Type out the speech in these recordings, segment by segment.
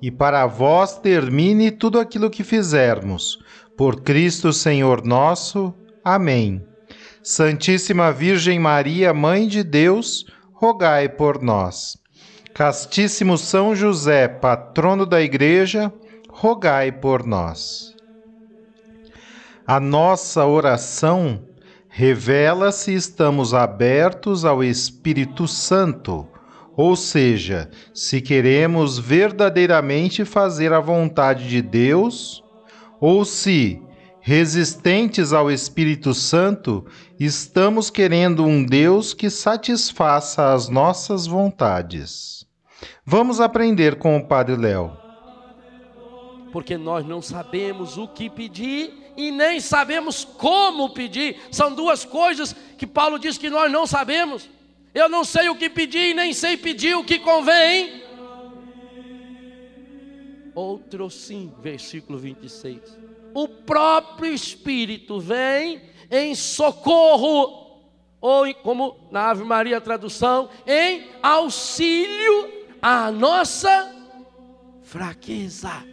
e para vós termine tudo aquilo que fizermos. Por Cristo Senhor nosso. Amém. Santíssima Virgem Maria, Mãe de Deus, rogai por nós. Castíssimo São José, patrono da Igreja, rogai por nós. A nossa oração revela se estamos abertos ao Espírito Santo ou seja, se queremos verdadeiramente fazer a vontade de Deus, ou se, resistentes ao Espírito Santo, estamos querendo um Deus que satisfaça as nossas vontades. Vamos aprender com o Padre Léo. Porque nós não sabemos o que pedir e nem sabemos como pedir. São duas coisas que Paulo diz que nós não sabemos. Eu não sei o que pedir, nem sei pedir o que convém. Outro sim, versículo 26. O próprio Espírito vem em socorro, ou como na Ave Maria tradução, em auxílio à nossa fraqueza.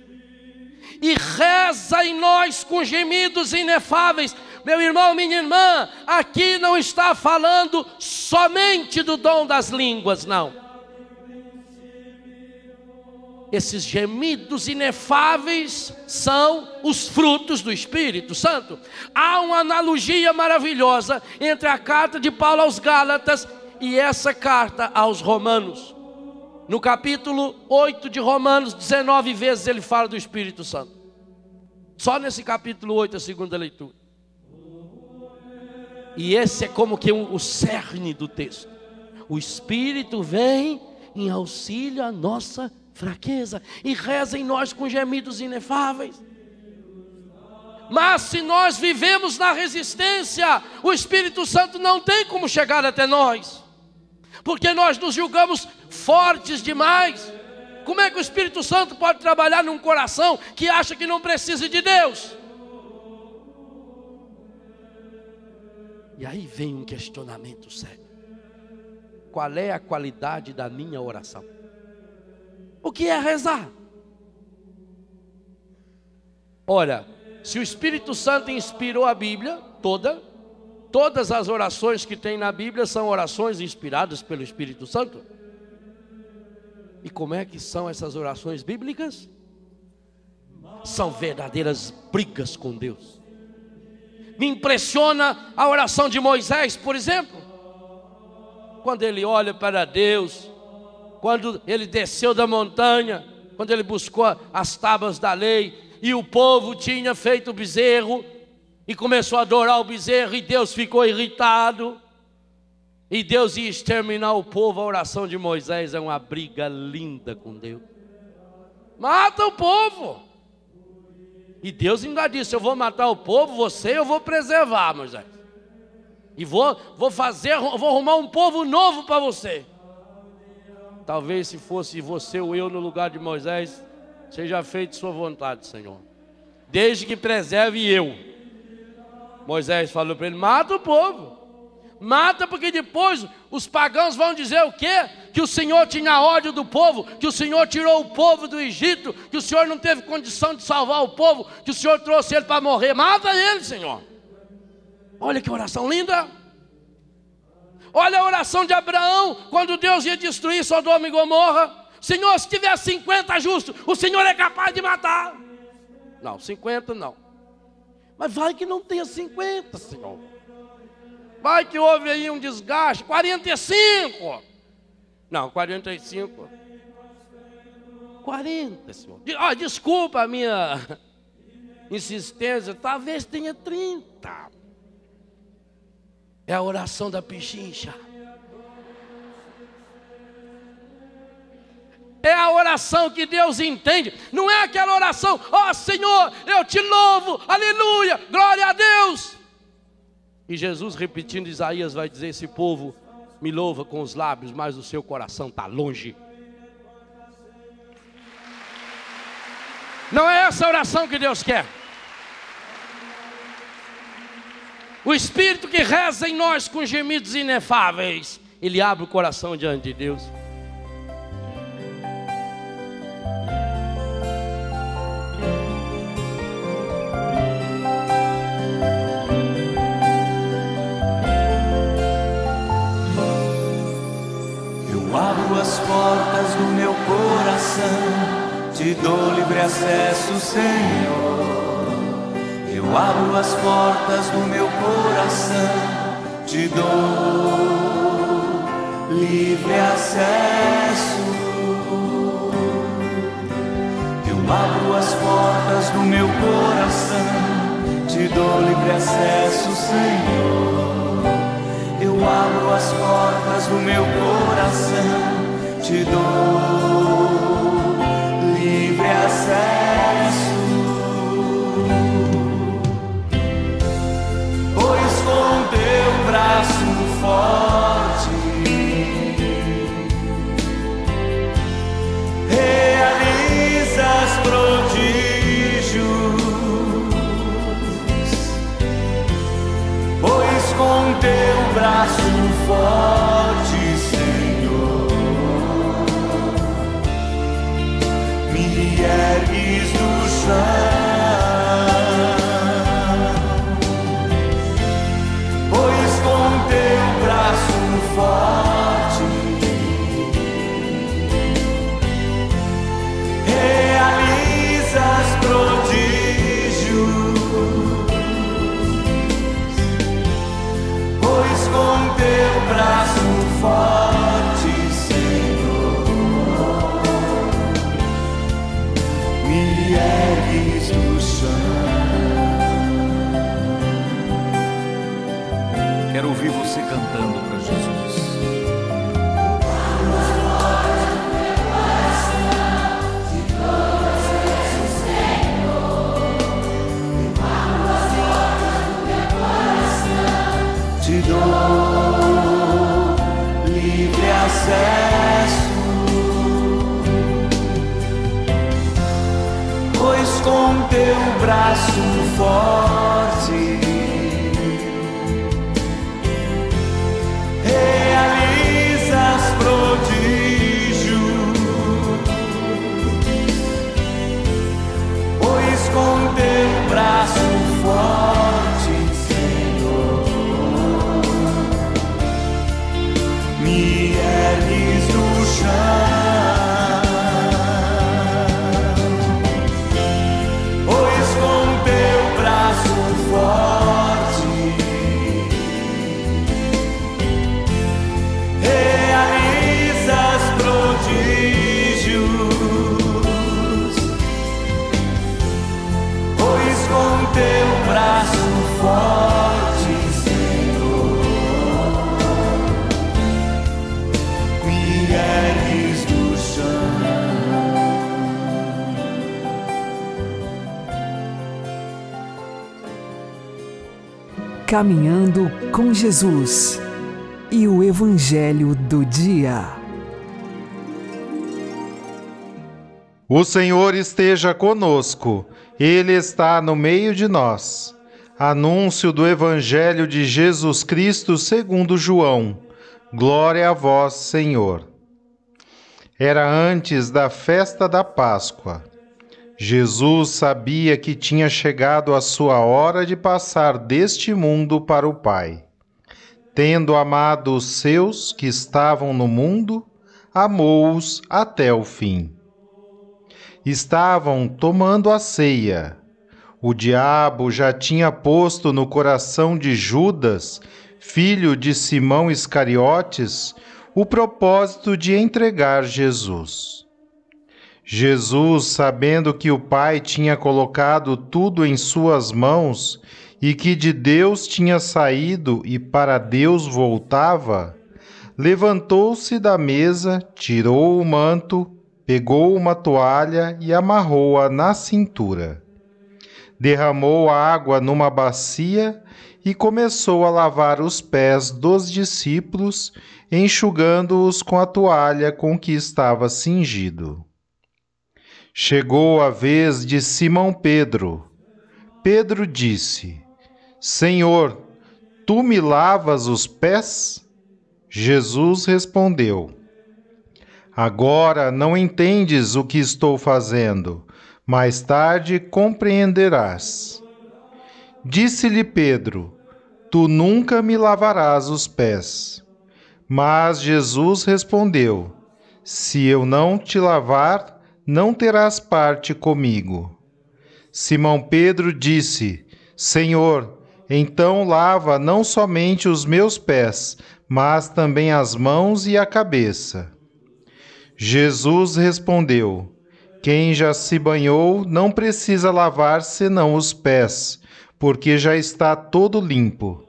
E reza em nós com gemidos inefáveis meu irmão, minha irmã, aqui não está falando somente do dom das línguas, não. Esses gemidos inefáveis são os frutos do Espírito Santo. Há uma analogia maravilhosa entre a carta de Paulo aos Gálatas e essa carta aos Romanos. No capítulo 8 de Romanos, 19 vezes ele fala do Espírito Santo. Só nesse capítulo 8, a segunda leitura. E esse é como que o cerne do texto. O Espírito vem em auxílio à nossa fraqueza e reza em nós com gemidos inefáveis. Mas se nós vivemos na resistência, o Espírito Santo não tem como chegar até nós, porque nós nos julgamos fortes demais. Como é que o Espírito Santo pode trabalhar num coração que acha que não precisa de Deus? E aí vem um questionamento sério: qual é a qualidade da minha oração? O que é rezar? Ora, se o Espírito Santo inspirou a Bíblia toda, todas as orações que tem na Bíblia são orações inspiradas pelo Espírito Santo. E como é que são essas orações bíblicas? São verdadeiras brigas com Deus me impressiona a oração de Moisés, por exemplo. Quando ele olha para Deus, quando ele desceu da montanha, quando ele buscou as tábuas da lei, e o povo tinha feito o bezerro, e começou a adorar o bezerro, e Deus ficou irritado, e Deus ia exterminar o povo. A oração de Moisés é uma briga linda com Deus. Mata o povo. E Deus ainda disse: Eu vou matar o povo, você eu vou preservar, Moisés. E vou, vou fazer, vou arrumar um povo novo para você. Talvez se fosse você ou eu no lugar de Moisés, seja feito sua vontade, Senhor. Desde que preserve eu. Moisés falou para ele: mata o povo. Mata, porque depois os pagãos vão dizer o quê? Que o Senhor tinha ódio do povo, que o Senhor tirou o povo do Egito, que o Senhor não teve condição de salvar o povo, que o Senhor trouxe ele para morrer. Mata ele, Senhor. Olha que oração linda. Olha a oração de Abraão, quando Deus ia destruir Sodoma e Gomorra. Senhor, se tiver 50 justos, o Senhor é capaz de matar. Não, 50 não. Mas vai que não tenha 50, Senhor. Vai que houve aí um desgaste. 45. Não, 45. 40, Senhor. Ah, desculpa a minha insistência. Talvez tenha 30. É a oração da pechincha. É a oração que Deus entende. Não é aquela oração, ó oh, Senhor, eu te louvo, aleluia, glória a Deus. E Jesus, repetindo Isaías, vai dizer: Esse povo me louva com os lábios, mas o seu coração está longe. Não é essa oração que Deus quer. O Espírito que reza em nós com gemidos inefáveis, ele abre o coração diante de Deus. Te dou livre acesso, Senhor. Eu abro as portas do meu coração, te dou livre acesso. Eu abro as portas do meu coração, te dou livre acesso, Senhor. Eu abro as portas do meu coração te dou forte ergues do chão. Pois com teu braço forte realizas prodígios. Pois com teu Quero ouvir você cantando para teu braço forte Caminhando com Jesus e o Evangelho do Dia. O Senhor esteja conosco, Ele está no meio de nós. Anúncio do Evangelho de Jesus Cristo segundo João. Glória a vós, Senhor. Era antes da festa da Páscoa. Jesus sabia que tinha chegado a sua hora de passar deste mundo para o Pai. Tendo amado os seus que estavam no mundo, amou-os até o fim. Estavam tomando a ceia. O diabo já tinha posto no coração de Judas, filho de Simão Iscariotes, o propósito de entregar Jesus. Jesus, sabendo que o Pai tinha colocado tudo em suas mãos e que de Deus tinha saído e para Deus voltava, levantou-se da mesa, tirou o manto, pegou uma toalha e amarrou-a na cintura. Derramou água numa bacia e começou a lavar os pés dos discípulos, enxugando-os com a toalha com que estava cingido. Chegou a vez de Simão Pedro. Pedro disse: Senhor, tu me lavas os pés? Jesus respondeu: Agora não entendes o que estou fazendo, mais tarde compreenderás. Disse-lhe Pedro: Tu nunca me lavarás os pés. Mas Jesus respondeu: Se eu não te lavar, não terás parte comigo. Simão Pedro disse: Senhor, então lava não somente os meus pés, mas também as mãos e a cabeça. Jesus respondeu: Quem já se banhou não precisa lavar senão os pés porque já está todo limpo.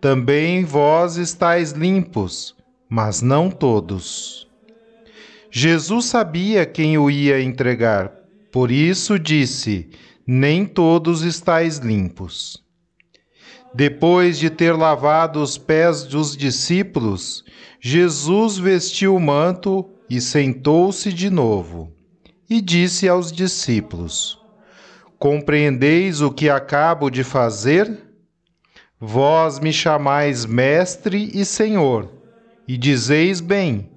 Também vós estáis limpos, mas não todos. Jesus sabia quem o ia entregar, por isso disse: Nem todos estáis limpos. Depois de ter lavado os pés dos discípulos, Jesus vestiu o manto e sentou-se de novo. E disse aos discípulos: Compreendeis o que acabo de fazer? Vós me chamais Mestre e Senhor, e dizeis bem,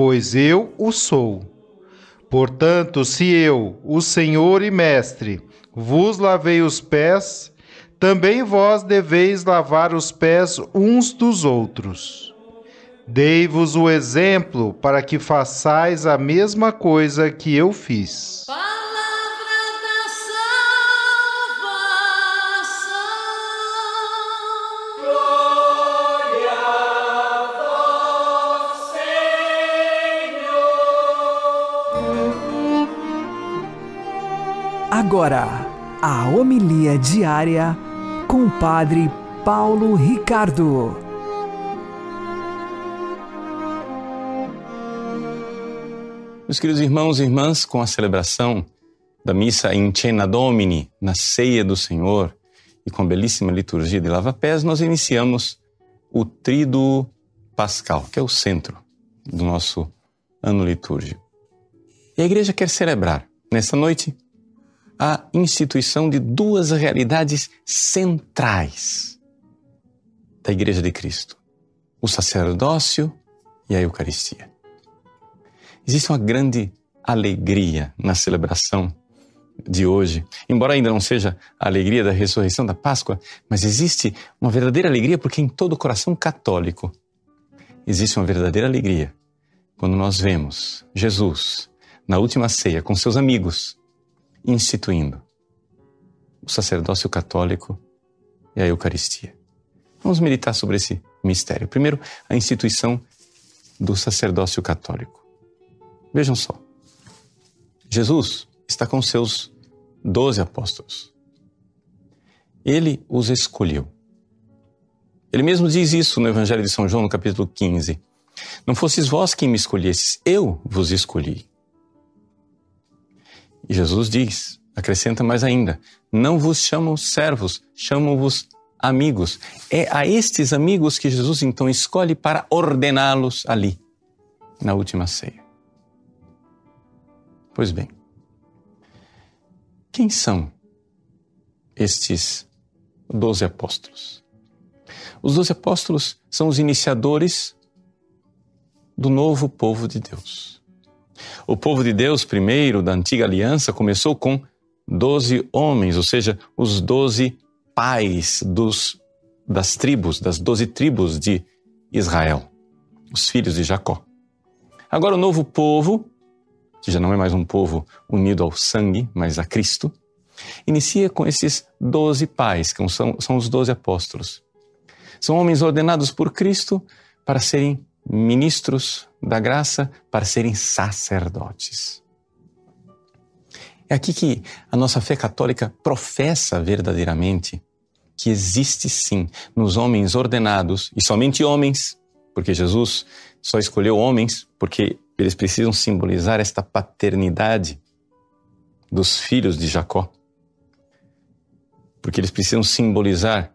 pois eu o sou. Portanto, se eu, o Senhor e Mestre, vos lavei os pés, também vós deveis lavar os pés uns dos outros. Dei-vos o exemplo para que façais a mesma coisa que eu fiz. Agora, a homilia diária com o Padre Paulo Ricardo. Meus queridos irmãos e irmãs, com a celebração da missa em Cena Domini, na ceia do Senhor, e com a belíssima liturgia de lava-pés, nós iniciamos o Tríduo Pascal, que é o centro do nosso ano litúrgico. E a igreja quer celebrar, nessa noite, a instituição de duas realidades centrais da Igreja de Cristo: o sacerdócio e a Eucaristia. Existe uma grande alegria na celebração de hoje, embora ainda não seja a alegria da ressurreição da Páscoa, mas existe uma verdadeira alegria porque em todo coração católico existe uma verdadeira alegria quando nós vemos Jesus na última ceia com seus amigos instituindo o sacerdócio católico e a Eucaristia. Vamos meditar sobre esse mistério. Primeiro, a instituição do sacerdócio católico. Vejam só. Jesus está com seus doze apóstolos. Ele os escolheu. Ele mesmo diz isso no Evangelho de São João, no capítulo 15. Não fosses vós quem me escolhesses, eu vos escolhi. E Jesus diz, acrescenta mais ainda: Não vos chamam servos, chamam-vos amigos. É a estes amigos que Jesus então escolhe para ordená-los ali, na última ceia. Pois bem, quem são estes doze apóstolos? Os doze apóstolos são os iniciadores do novo povo de Deus. O povo de Deus, primeiro, da antiga aliança, começou com doze homens, ou seja, os doze pais dos, das tribos, das doze tribos de Israel, os filhos de Jacó. Agora, o novo povo, que já não é mais um povo unido ao sangue, mas a Cristo, Inicia com esses doze pais, que são, são os doze apóstolos. São homens ordenados por Cristo para serem ministros da graça, para serem sacerdotes. É aqui que a nossa fé católica professa verdadeiramente que existe sim nos homens ordenados, e somente homens, porque Jesus só escolheu homens porque eles precisam simbolizar esta paternidade dos filhos de Jacó. Porque eles precisam simbolizar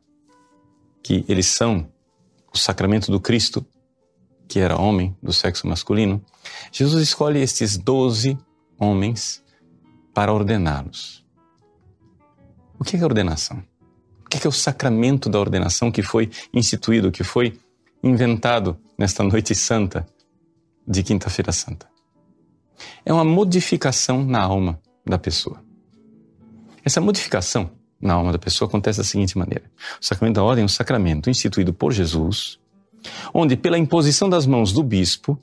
que eles são o sacramento do Cristo, que era homem do sexo masculino. Jesus escolhe estes doze homens para ordená-los. O que é ordenação? O que é o sacramento da ordenação que foi instituído, que foi inventado nesta noite santa de Quinta-feira Santa? É uma modificação na alma da pessoa. Essa modificação na alma da pessoa acontece da seguinte maneira: o sacramento da ordem é um sacramento instituído por Jesus, onde, pela imposição das mãos do bispo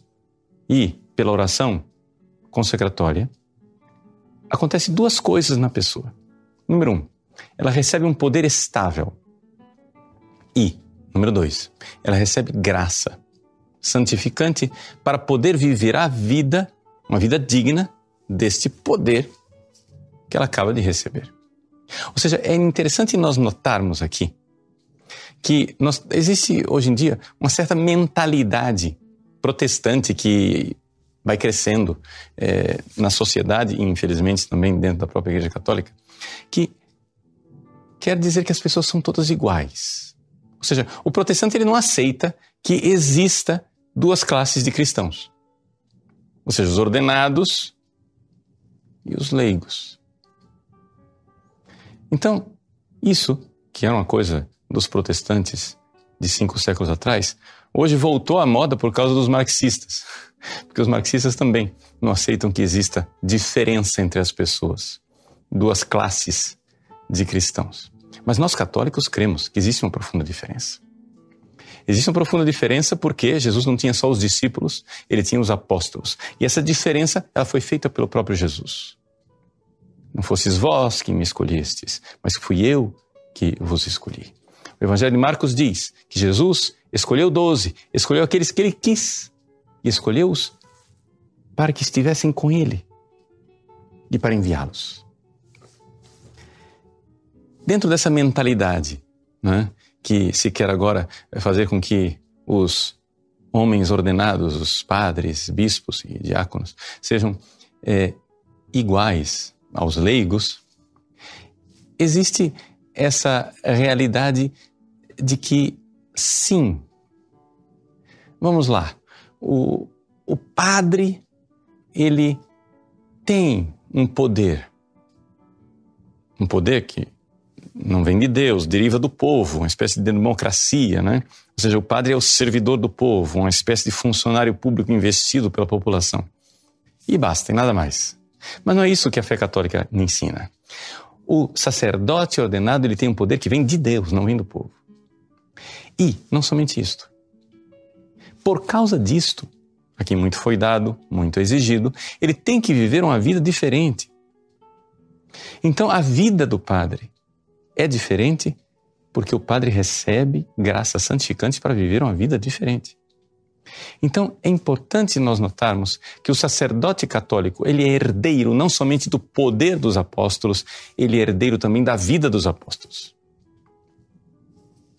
e pela oração consecratória, acontece duas coisas na pessoa. Número um, ela recebe um poder estável. E, número dois, ela recebe graça santificante para poder viver a vida, uma vida digna deste poder que ela acaba de receber. Ou seja, é interessante nós notarmos aqui que nós, existe hoje em dia uma certa mentalidade protestante que vai crescendo é, na sociedade e infelizmente também dentro da própria Igreja Católica, que quer dizer que as pessoas são todas iguais. Ou seja, o protestante ele não aceita que exista duas classes de cristãos. Ou seja, os ordenados e os leigos. Então, isso, que era uma coisa dos protestantes de cinco séculos atrás, hoje voltou à moda por causa dos marxistas. Porque os marxistas também não aceitam que exista diferença entre as pessoas, duas classes de cristãos. Mas nós católicos cremos que existe uma profunda diferença. Existe uma profunda diferença porque Jesus não tinha só os discípulos, ele tinha os apóstolos. E essa diferença ela foi feita pelo próprio Jesus. Não fosses vós que me escolhestes, mas fui eu que vos escolhi. O Evangelho de Marcos diz que Jesus escolheu doze, escolheu aqueles que ele quis e escolheu-os para que estivessem com ele e para enviá-los. Dentro dessa mentalidade né, que se quer agora fazer com que os homens ordenados, os padres, bispos e diáconos, sejam é, iguais aos leigos, existe essa realidade de que, sim, vamos lá, o, o padre, ele tem um poder, um poder que não vem de Deus, deriva do povo, uma espécie de democracia, né? Ou seja, o padre é o servidor do povo, uma espécie de funcionário público investido pela população. E basta, e nada mais. Mas não é isso que a fé católica ensina. O sacerdote ordenado ele tem um poder que vem de Deus, não vem do povo. E, não somente isto. Por causa disto, a quem muito foi dado, muito exigido, ele tem que viver uma vida diferente. Então, a vida do padre é diferente porque o padre recebe graça santificante para viver uma vida diferente. Então, é importante nós notarmos que o sacerdote católico, ele é herdeiro não somente do poder dos apóstolos, ele é herdeiro também da vida dos apóstolos.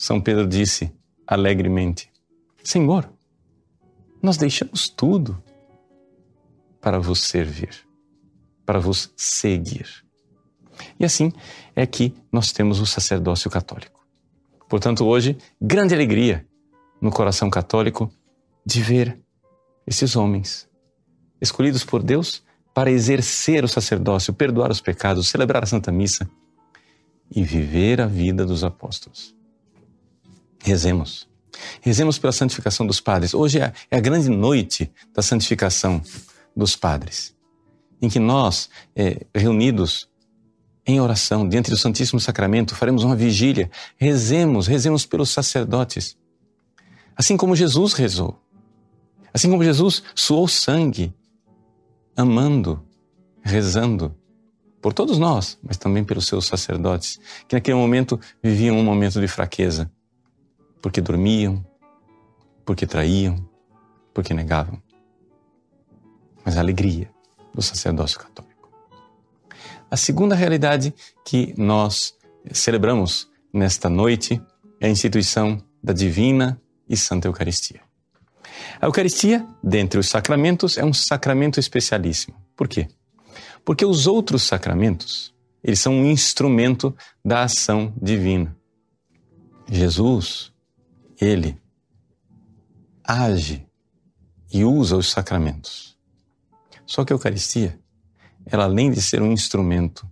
São Pedro disse alegremente: Senhor, nós deixamos tudo para vos servir, para vos seguir. E assim é que nós temos o sacerdócio católico. Portanto, hoje, grande alegria no coração católico de ver esses homens escolhidos por Deus para exercer o sacerdócio, perdoar os pecados, celebrar a Santa Missa e viver a vida dos apóstolos. Rezemos. Rezemos pela santificação dos padres. Hoje é, é a grande noite da santificação dos padres, em que nós, é, reunidos em oração, diante do Santíssimo Sacramento, faremos uma vigília. Rezemos, rezemos pelos sacerdotes. Assim como Jesus rezou. Assim como Jesus suou sangue, amando, rezando por todos nós, mas também pelos seus sacerdotes, que naquele momento viviam um momento de fraqueza, porque dormiam, porque traíam, porque negavam. Mas a alegria do sacerdócio católico. A segunda realidade que nós celebramos nesta noite é a instituição da divina e santa Eucaristia. A Eucaristia, dentre os sacramentos, é um sacramento especialíssimo. Por quê? Porque os outros sacramentos, eles são um instrumento da ação divina. Jesus, ele age e usa os sacramentos. Só que a Eucaristia, ela além de ser um instrumento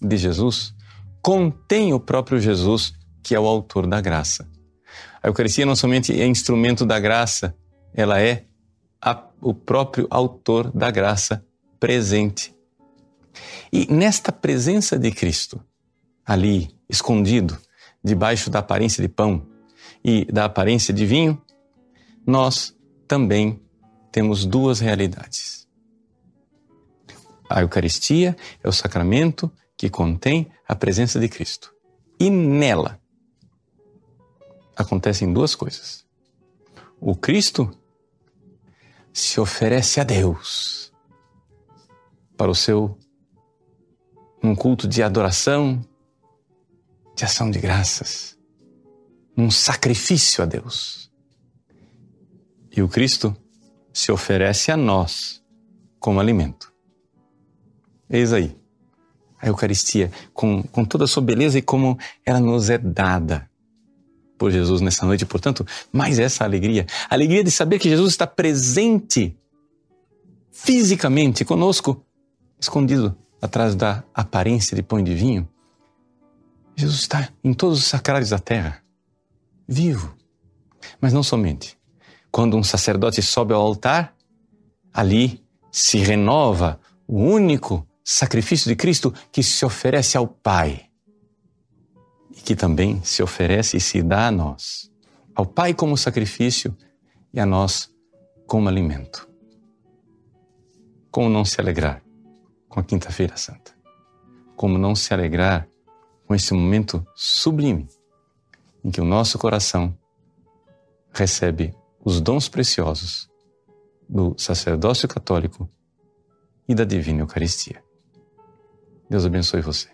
de Jesus, contém o próprio Jesus, que é o autor da graça. A Eucaristia não somente é instrumento da graça, ela é a, o próprio autor da graça presente. E nesta presença de Cristo, ali, escondido, debaixo da aparência de pão e da aparência de vinho, nós também temos duas realidades. A Eucaristia é o sacramento que contém a presença de Cristo. E nela acontecem duas coisas. O Cristo se oferece a Deus para o seu num culto de adoração, de ação de graças, num sacrifício a Deus. E o Cristo se oferece a nós como alimento. Eis aí a Eucaristia, com, com toda a sua beleza e como ela nos é dada por Jesus nessa noite. Portanto, mais essa alegria, a alegria de saber que Jesus está presente fisicamente conosco, escondido atrás da aparência de pão e de vinho. Jesus está em todos os sacrários da terra, vivo. Mas não somente. Quando um sacerdote sobe ao altar, ali se renova o único sacrifício de Cristo que se oferece ao Pai e que também se oferece e se dá a nós, ao Pai como sacrifício e a nós como alimento. Como não se alegrar com a Quinta-feira Santa? Como não se alegrar com esse momento sublime em que o nosso coração recebe os dons preciosos do sacerdócio católico e da divina Eucaristia. Deus abençoe você.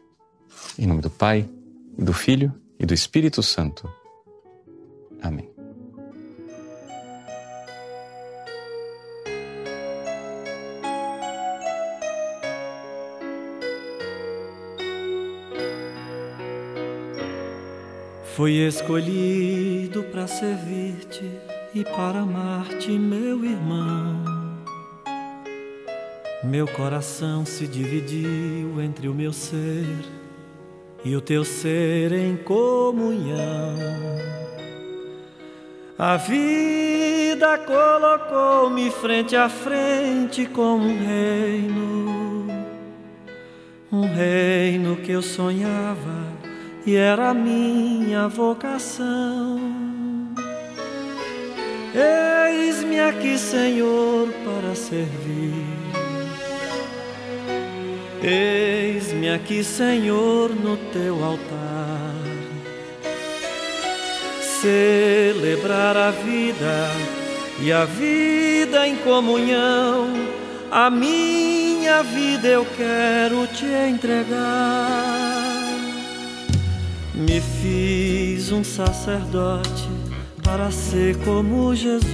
Em nome do Pai, e do Filho e do Espírito Santo. Amém. Fui escolhido para servir-te e para amar-te, meu irmão. Meu coração se dividiu entre o meu ser e o teu ser em comunhão. A vida colocou-me frente a frente com um reino, um reino que eu sonhava e era minha vocação. Eis-me aqui, Senhor, para servir Eis-me aqui, Senhor, no teu altar. Celebrar a vida e a vida em comunhão. A minha vida eu quero te entregar. Me fiz um sacerdote para ser como Jesus.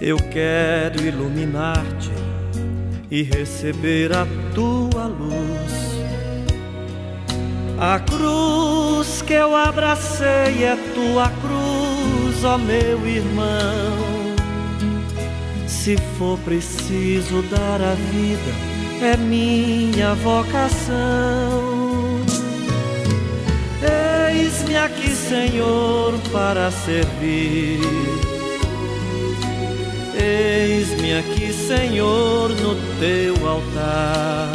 Eu quero iluminar-te e receber a tua luz. A cruz que eu abracei é tua cruz, ó meu irmão. Se for preciso dar a vida, é minha vocação. Senhor, para servir Eis-me aqui, Senhor, no teu altar.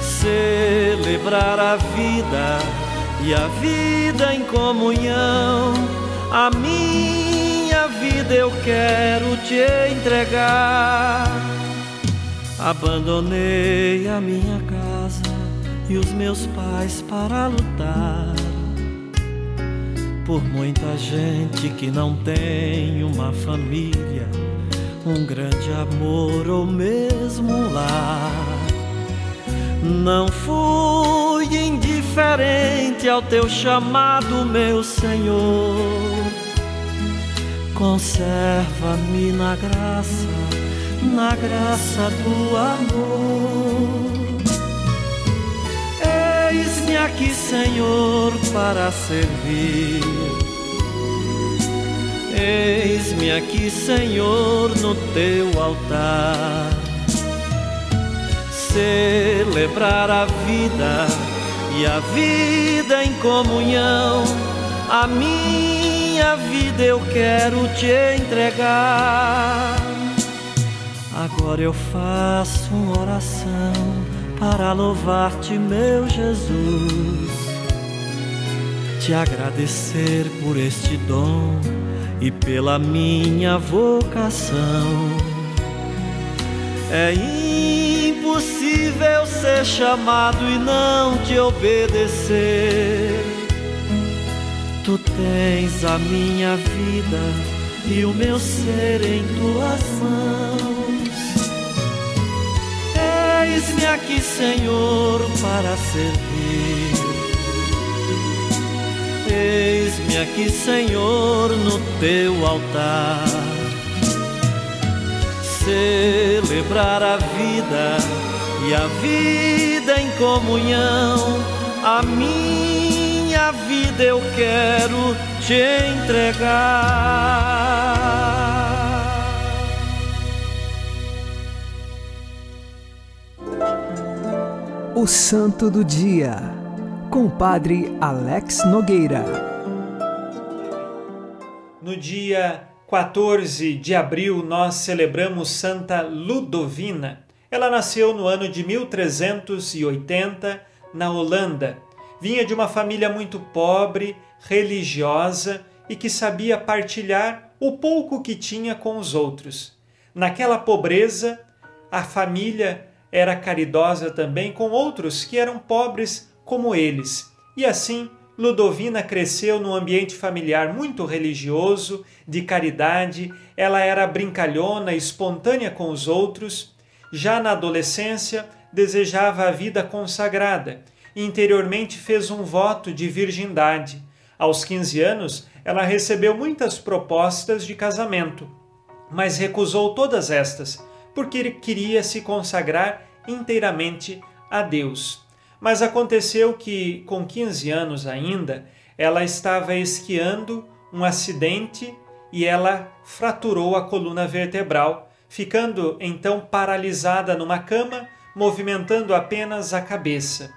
Celebrar a vida e a vida em comunhão. A minha vida eu quero te entregar. Abandonei a minha casa e os meus pais para lutar por muita gente que não tem uma família, um grande amor ou mesmo um lar. Não fui indiferente ao teu chamado, meu Senhor. Conserva-me na graça, na graça do amor. Eis-me aqui, Senhor, para servir. Eis-me aqui, Senhor, no teu altar. Celebrar a vida e a vida em comunhão. A minha vida eu quero te entregar. Agora eu faço uma oração para louvar-te, meu Jesus, te agradecer por este dom e pela minha vocação. É impossível ser chamado e não te obedecer. Tu tens a minha vida e o meu ser em tuas mãos. Eis-me aqui, Senhor, para servir. Eis-me aqui, Senhor, no teu altar. Celebrar a vida e a vida em comunhão. A minha vida eu quero te entregar. O Santo do Dia, com o Padre Alex Nogueira. No dia 14 de abril, nós celebramos Santa Ludovina. Ela nasceu no ano de 1380 na Holanda. Vinha de uma família muito pobre, religiosa e que sabia partilhar o pouco que tinha com os outros. Naquela pobreza, a família era caridosa também com outros que eram pobres como eles. E assim, Ludovina cresceu num ambiente familiar muito religioso, de caridade, ela era brincalhona, espontânea com os outros. Já na adolescência, desejava a vida consagrada e interiormente fez um voto de virgindade. Aos 15 anos, ela recebeu muitas propostas de casamento, mas recusou todas estas porque queria se consagrar inteiramente a Deus. Mas aconteceu que, com 15 anos ainda, ela estava esquiando um acidente e ela fraturou a coluna vertebral, ficando então paralisada numa cama, movimentando apenas a cabeça.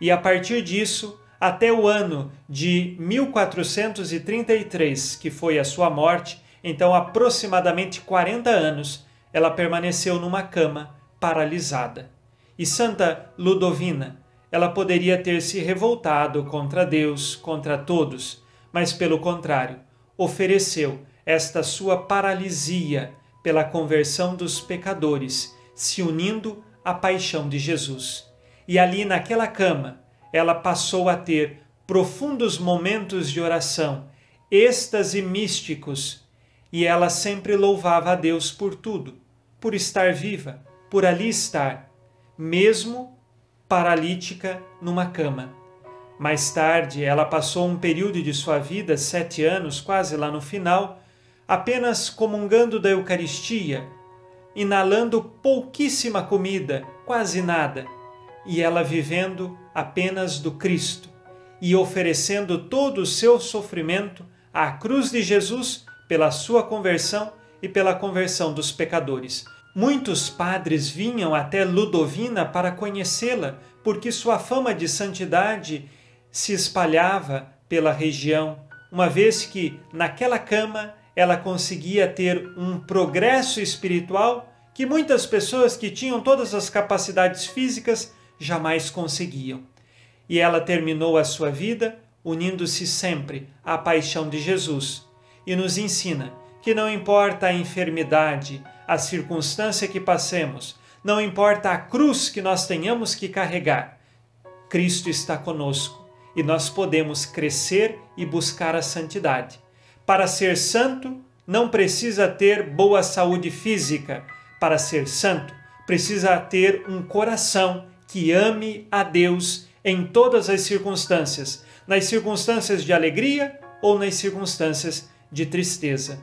E a partir disso, até o ano de 1433, que foi a sua morte, então aproximadamente 40 anos, ela permaneceu numa cama, paralisada. E Santa Ludovina, ela poderia ter se revoltado contra Deus, contra todos, mas pelo contrário, ofereceu esta sua paralisia pela conversão dos pecadores, se unindo à paixão de Jesus. E ali naquela cama, ela passou a ter profundos momentos de oração, êxtase místicos, e ela sempre louvava a Deus por tudo, por estar viva, por ali estar, mesmo paralítica numa cama. Mais tarde, ela passou um período de sua vida, sete anos, quase lá no final, apenas comungando da Eucaristia, inalando pouquíssima comida, quase nada, e ela vivendo apenas do Cristo e oferecendo todo o seu sofrimento à cruz de Jesus pela sua conversão e pela conversão dos pecadores. Muitos padres vinham até Ludovina para conhecê-la, porque sua fama de santidade se espalhava pela região, uma vez que naquela cama ela conseguia ter um progresso espiritual que muitas pessoas que tinham todas as capacidades físicas jamais conseguiam. E ela terminou a sua vida unindo-se sempre à paixão de Jesus e nos ensina que não importa a enfermidade, a circunstância que passemos, não importa a cruz que nós tenhamos que carregar, Cristo está conosco e nós podemos crescer e buscar a santidade. Para ser santo, não precisa ter boa saúde física. Para ser santo, precisa ter um coração que ame a Deus em todas as circunstâncias, nas circunstâncias de alegria ou nas circunstâncias de tristeza.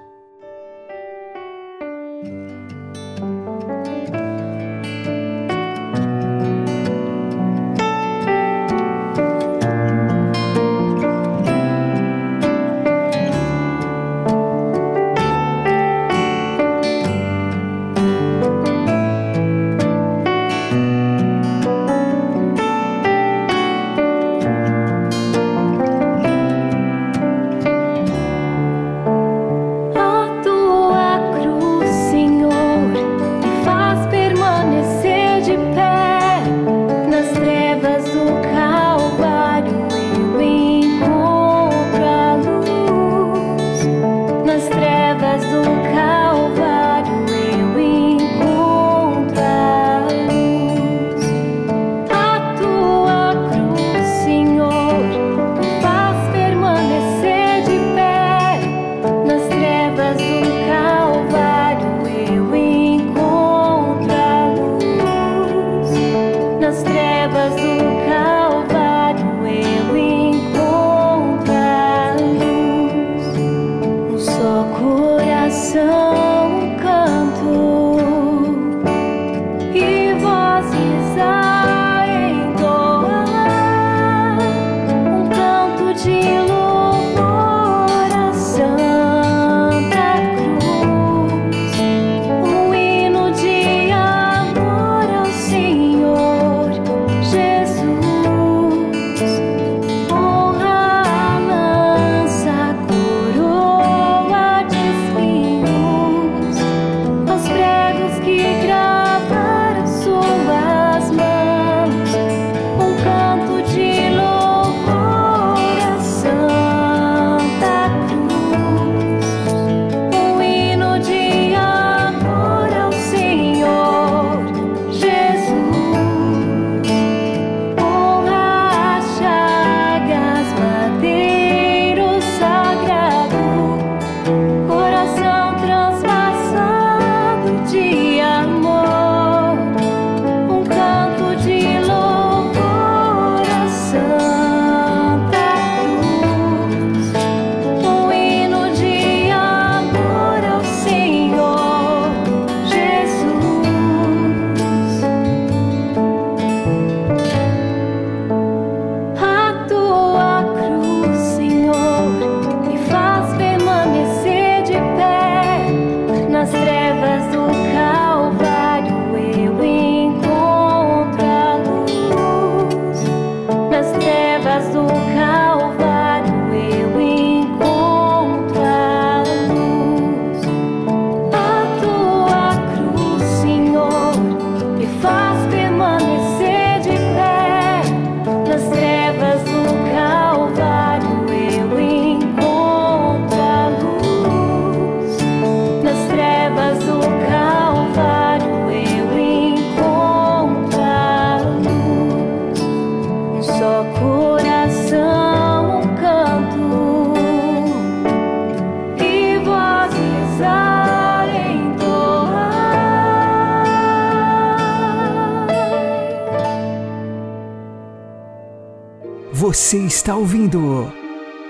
Você está ouvindo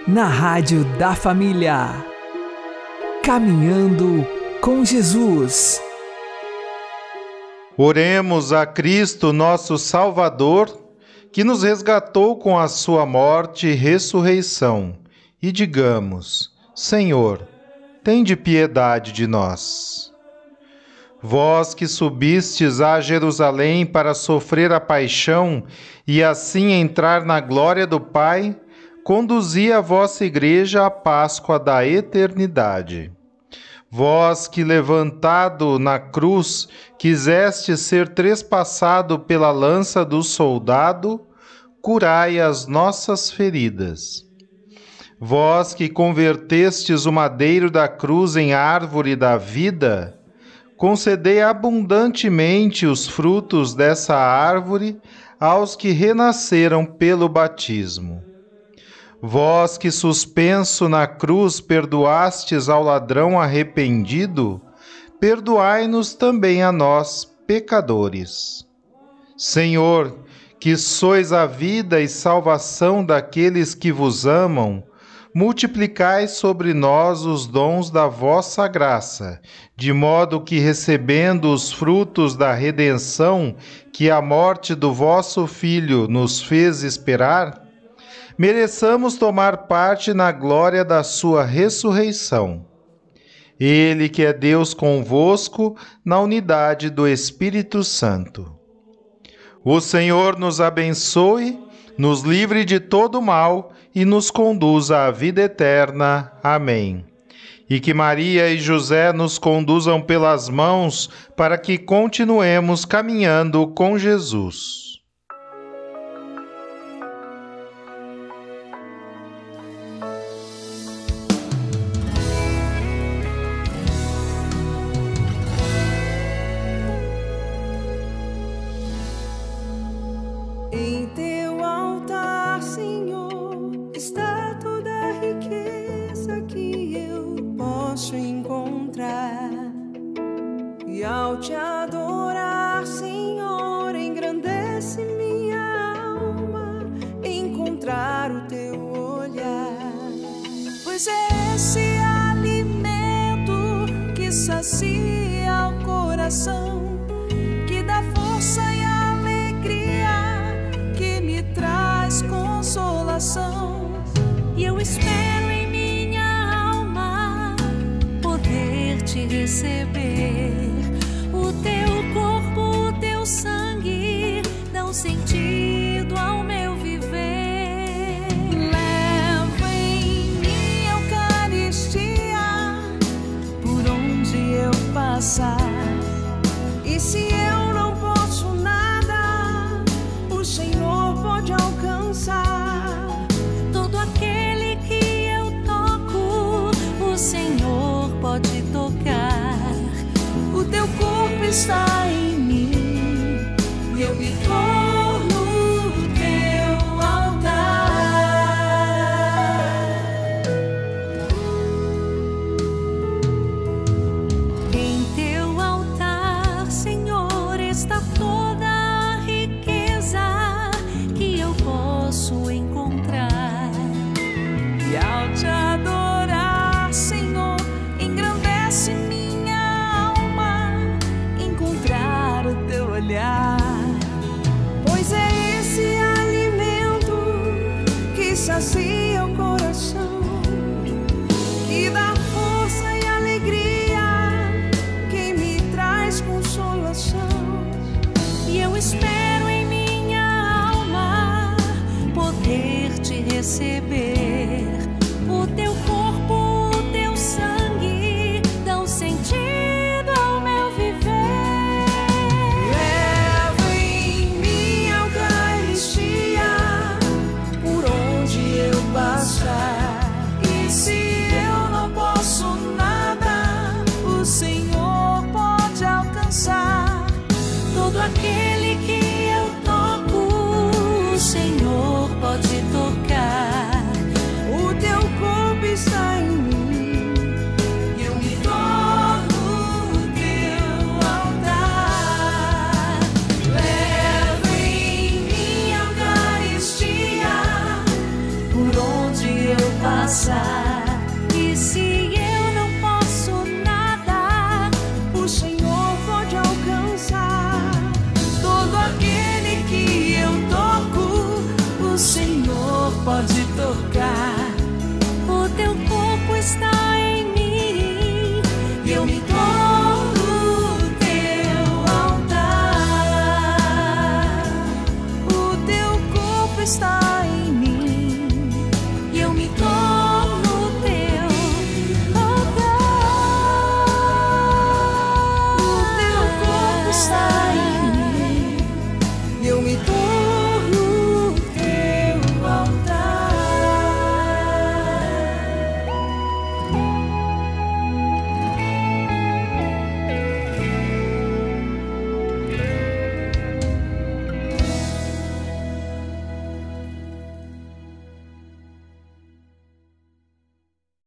na Rádio da Família. Caminhando com Jesus. Oremos a Cristo, nosso Salvador, que nos resgatou com a sua morte e ressurreição, e digamos: Senhor, tende piedade de nós. Vós que subistes a Jerusalém para sofrer a paixão e assim entrar na glória do Pai, conduzi a vossa igreja à Páscoa da eternidade. Vós que levantado na cruz quiseste ser trespassado pela lança do soldado, curai as nossas feridas. Vós que convertestes o madeiro da cruz em árvore da vida, concedei abundantemente os frutos dessa árvore aos que renasceram pelo batismo. Vós que suspenso na cruz perdoastes ao ladrão arrependido, perdoai-nos também a nós, pecadores. Senhor, que sois a vida e salvação daqueles que vos amam, multiplicai sobre nós os dons da vossa graça, de modo que, recebendo os frutos da redenção que a morte do vosso Filho nos fez esperar, mereçamos tomar parte na glória da sua ressurreição. Ele que é Deus convosco, na unidade do Espírito Santo. O Senhor nos abençoe, nos livre de todo mal e nos conduza à vida eterna. Amém. E que Maria e José nos conduzam pelas mãos para que continuemos caminhando com Jesus. Sacia o coração, que dá força e alegria, que me traz consolação. E eu espero em minha alma poder te receber. side.